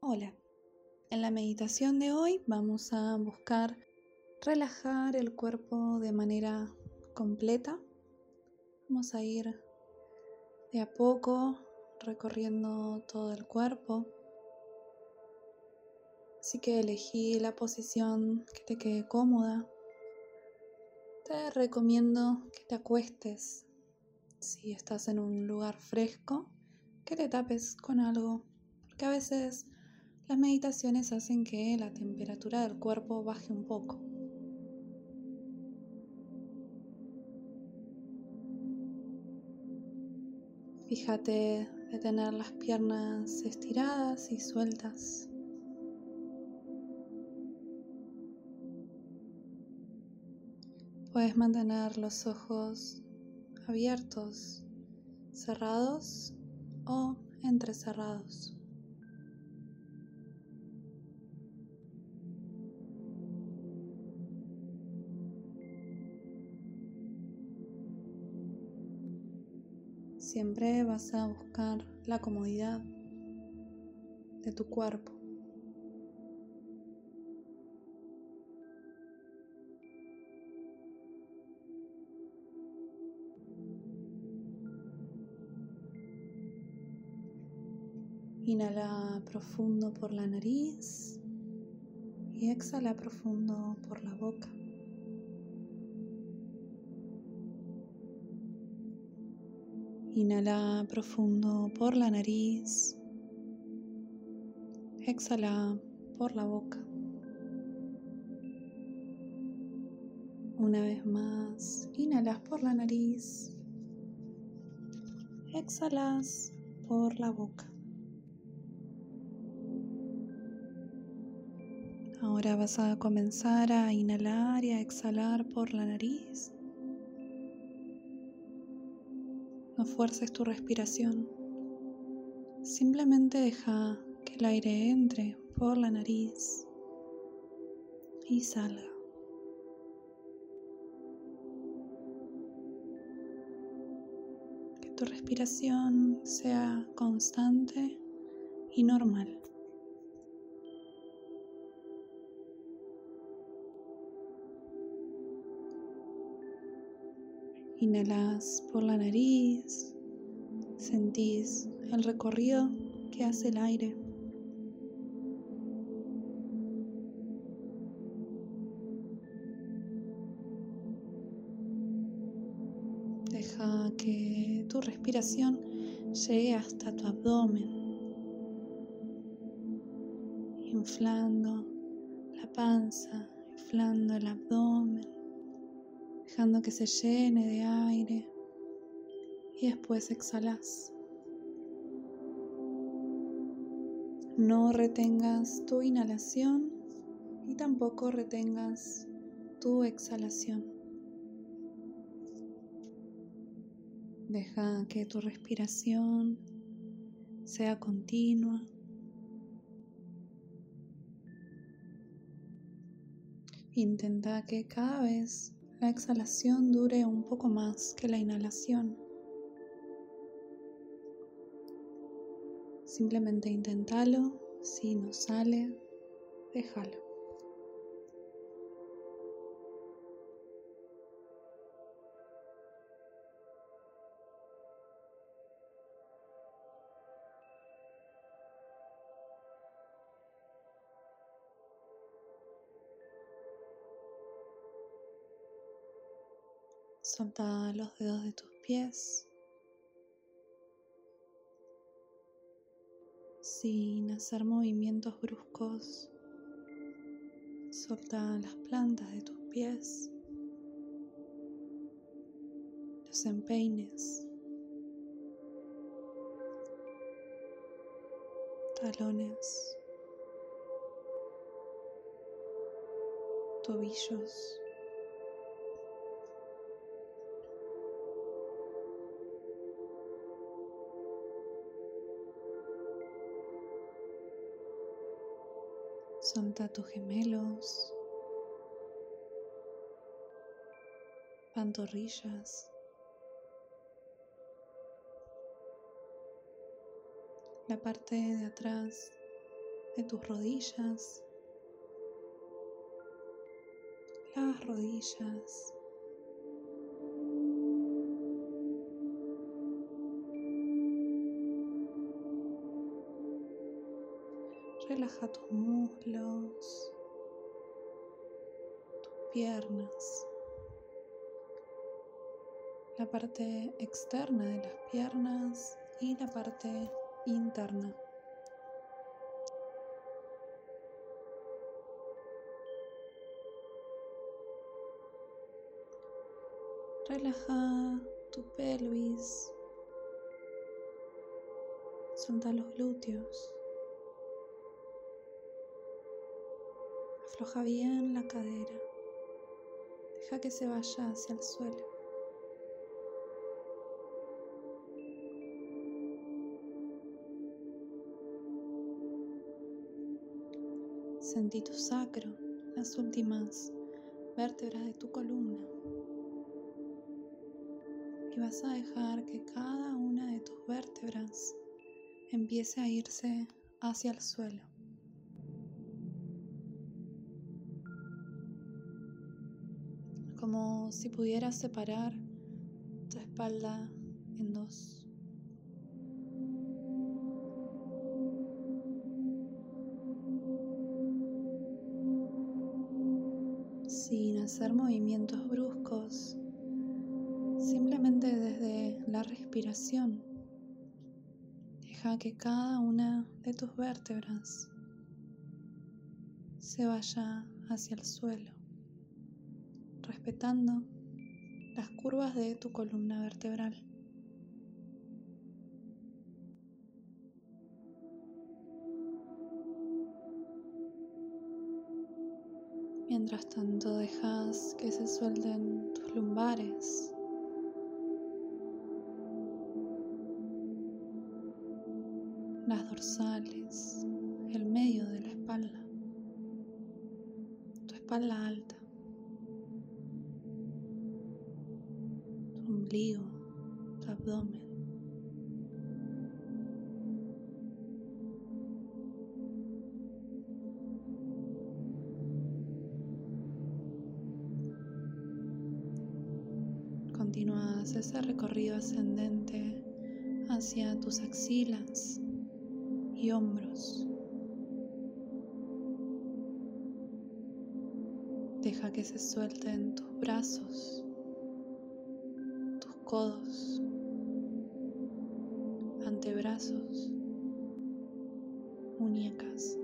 Hola, en la meditación de hoy vamos a buscar relajar el cuerpo de manera completa. Vamos a ir de a poco recorriendo todo el cuerpo. Así que elegí la posición que te quede cómoda. Te recomiendo que te acuestes si estás en un lugar fresco, que te tapes con algo, porque a veces las meditaciones hacen que la temperatura del cuerpo baje un poco. Fíjate de tener las piernas estiradas y sueltas. Puedes mantener los ojos abiertos, cerrados o entrecerrados. Siempre vas a buscar la comodidad de tu cuerpo. Inhala profundo por la nariz y exhala profundo por la boca. Inhala profundo por la nariz. Exhala por la boca. Una vez más, inhalas por la nariz. Exhalas por la boca. Ahora vas a comenzar a inhalar y a exhalar por la nariz. Fuerces tu respiración. Simplemente deja que el aire entre por la nariz y salga. Que tu respiración sea constante y normal. Inhalas por la nariz, sentís el recorrido que hace el aire. Deja que tu respiración llegue hasta tu abdomen, inflando la panza, inflando el abdomen dejando que se llene de aire y después exhalas. No retengas tu inhalación y tampoco retengas tu exhalación. Deja que tu respiración sea continua. Intenta que cada vez la exhalación dure un poco más que la inhalación. Simplemente inténtalo, si no sale, déjalo. Solta los dedos de tus pies sin hacer movimientos bruscos. Solta las plantas de tus pies, los empeines, talones, tobillos. Solta tus gemelos, pantorrillas, la parte de atrás de tus rodillas, las rodillas. Relaja tus muslos, tus piernas, la parte externa de las piernas y la parte interna. Relaja tu pelvis. Solta los glúteos. Afloja bien la cadera. Deja que se vaya hacia el suelo. Sentí tu sacro, las últimas vértebras de tu columna. Y vas a dejar que cada una de tus vértebras empiece a irse hacia el suelo. Si pudieras separar tu espalda en dos. sin hacer movimientos bruscos, simplemente desde la respiración. Deja que cada una de tus vértebras se vaya hacia el suelo, respetando las curvas de tu columna vertebral. Mientras tanto dejas que se suelten tus lumbares. Las dorsales, el medio de la espalda, tu espalda alta, Ese recorrido ascendente hacia tus axilas y hombros. Deja que se suelten tus brazos, tus codos, antebrazos, muñecas.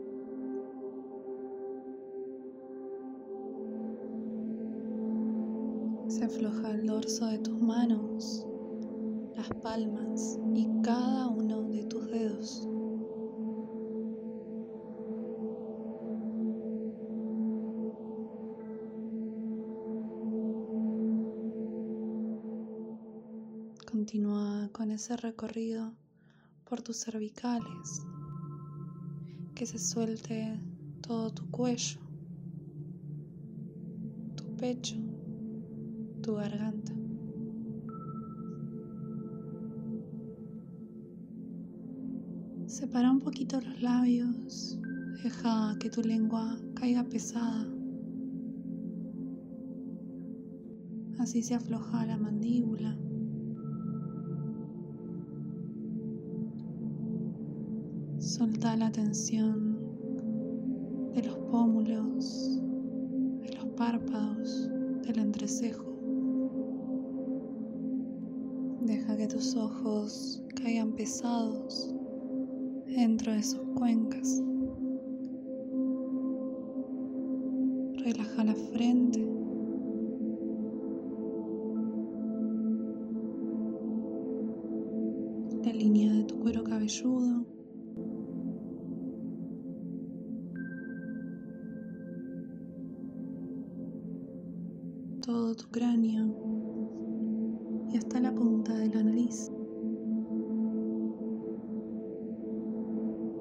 Se afloja el dorso de tus manos, las palmas y cada uno de tus dedos. Continúa con ese recorrido por tus cervicales, que se suelte todo tu cuello, tu pecho tu garganta. Separa un poquito los labios, deja que tu lengua caiga pesada. Así se afloja la mandíbula. Solta la tensión de los pómulos, de los párpados, del entrecejo. Deja que tus ojos caigan pesados dentro de sus cuencas. Relaja la frente. La línea de tu cuero cabelludo. Todo tu cráneo y hasta la punta de la nariz.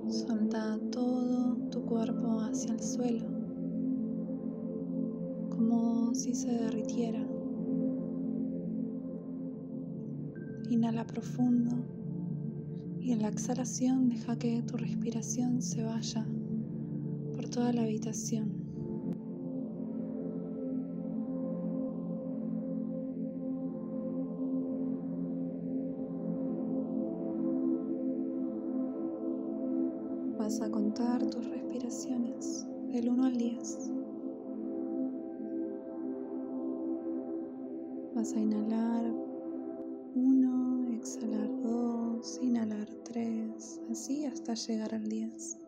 Solta todo tu cuerpo hacia el suelo, como si se derritiera. Inhala profundo y en la exhalación deja que tu respiración se vaya toda la habitación. Vas a contar tus respiraciones del 1 al 10. Vas a inhalar 1, exhalar 2, inhalar 3, así hasta llegar al 10.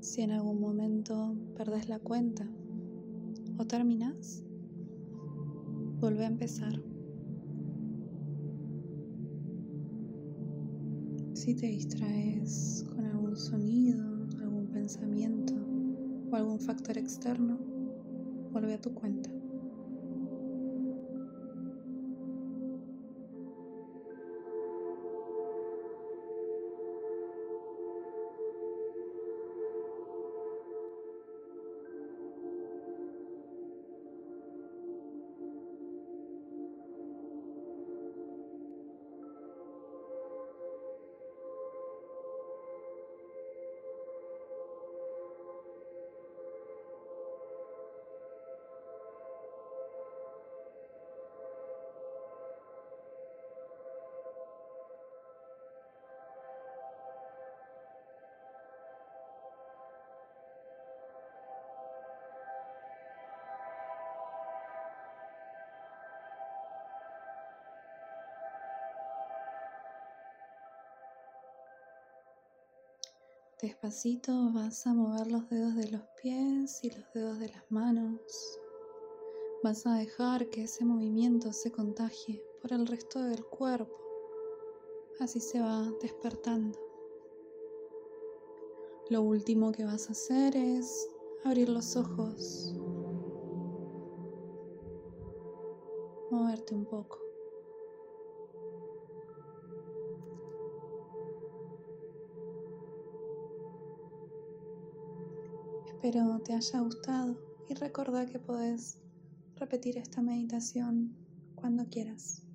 Si en algún momento perdés la cuenta o terminas, vuelve a empezar. Si te distraes con algún sonido, algún pensamiento o algún factor externo, vuelve a tu cuenta. Despacito vas a mover los dedos de los pies y los dedos de las manos. Vas a dejar que ese movimiento se contagie por el resto del cuerpo. Así se va despertando. Lo último que vas a hacer es abrir los ojos, moverte un poco. Espero te haya gustado y recuerda que podés repetir esta meditación cuando quieras.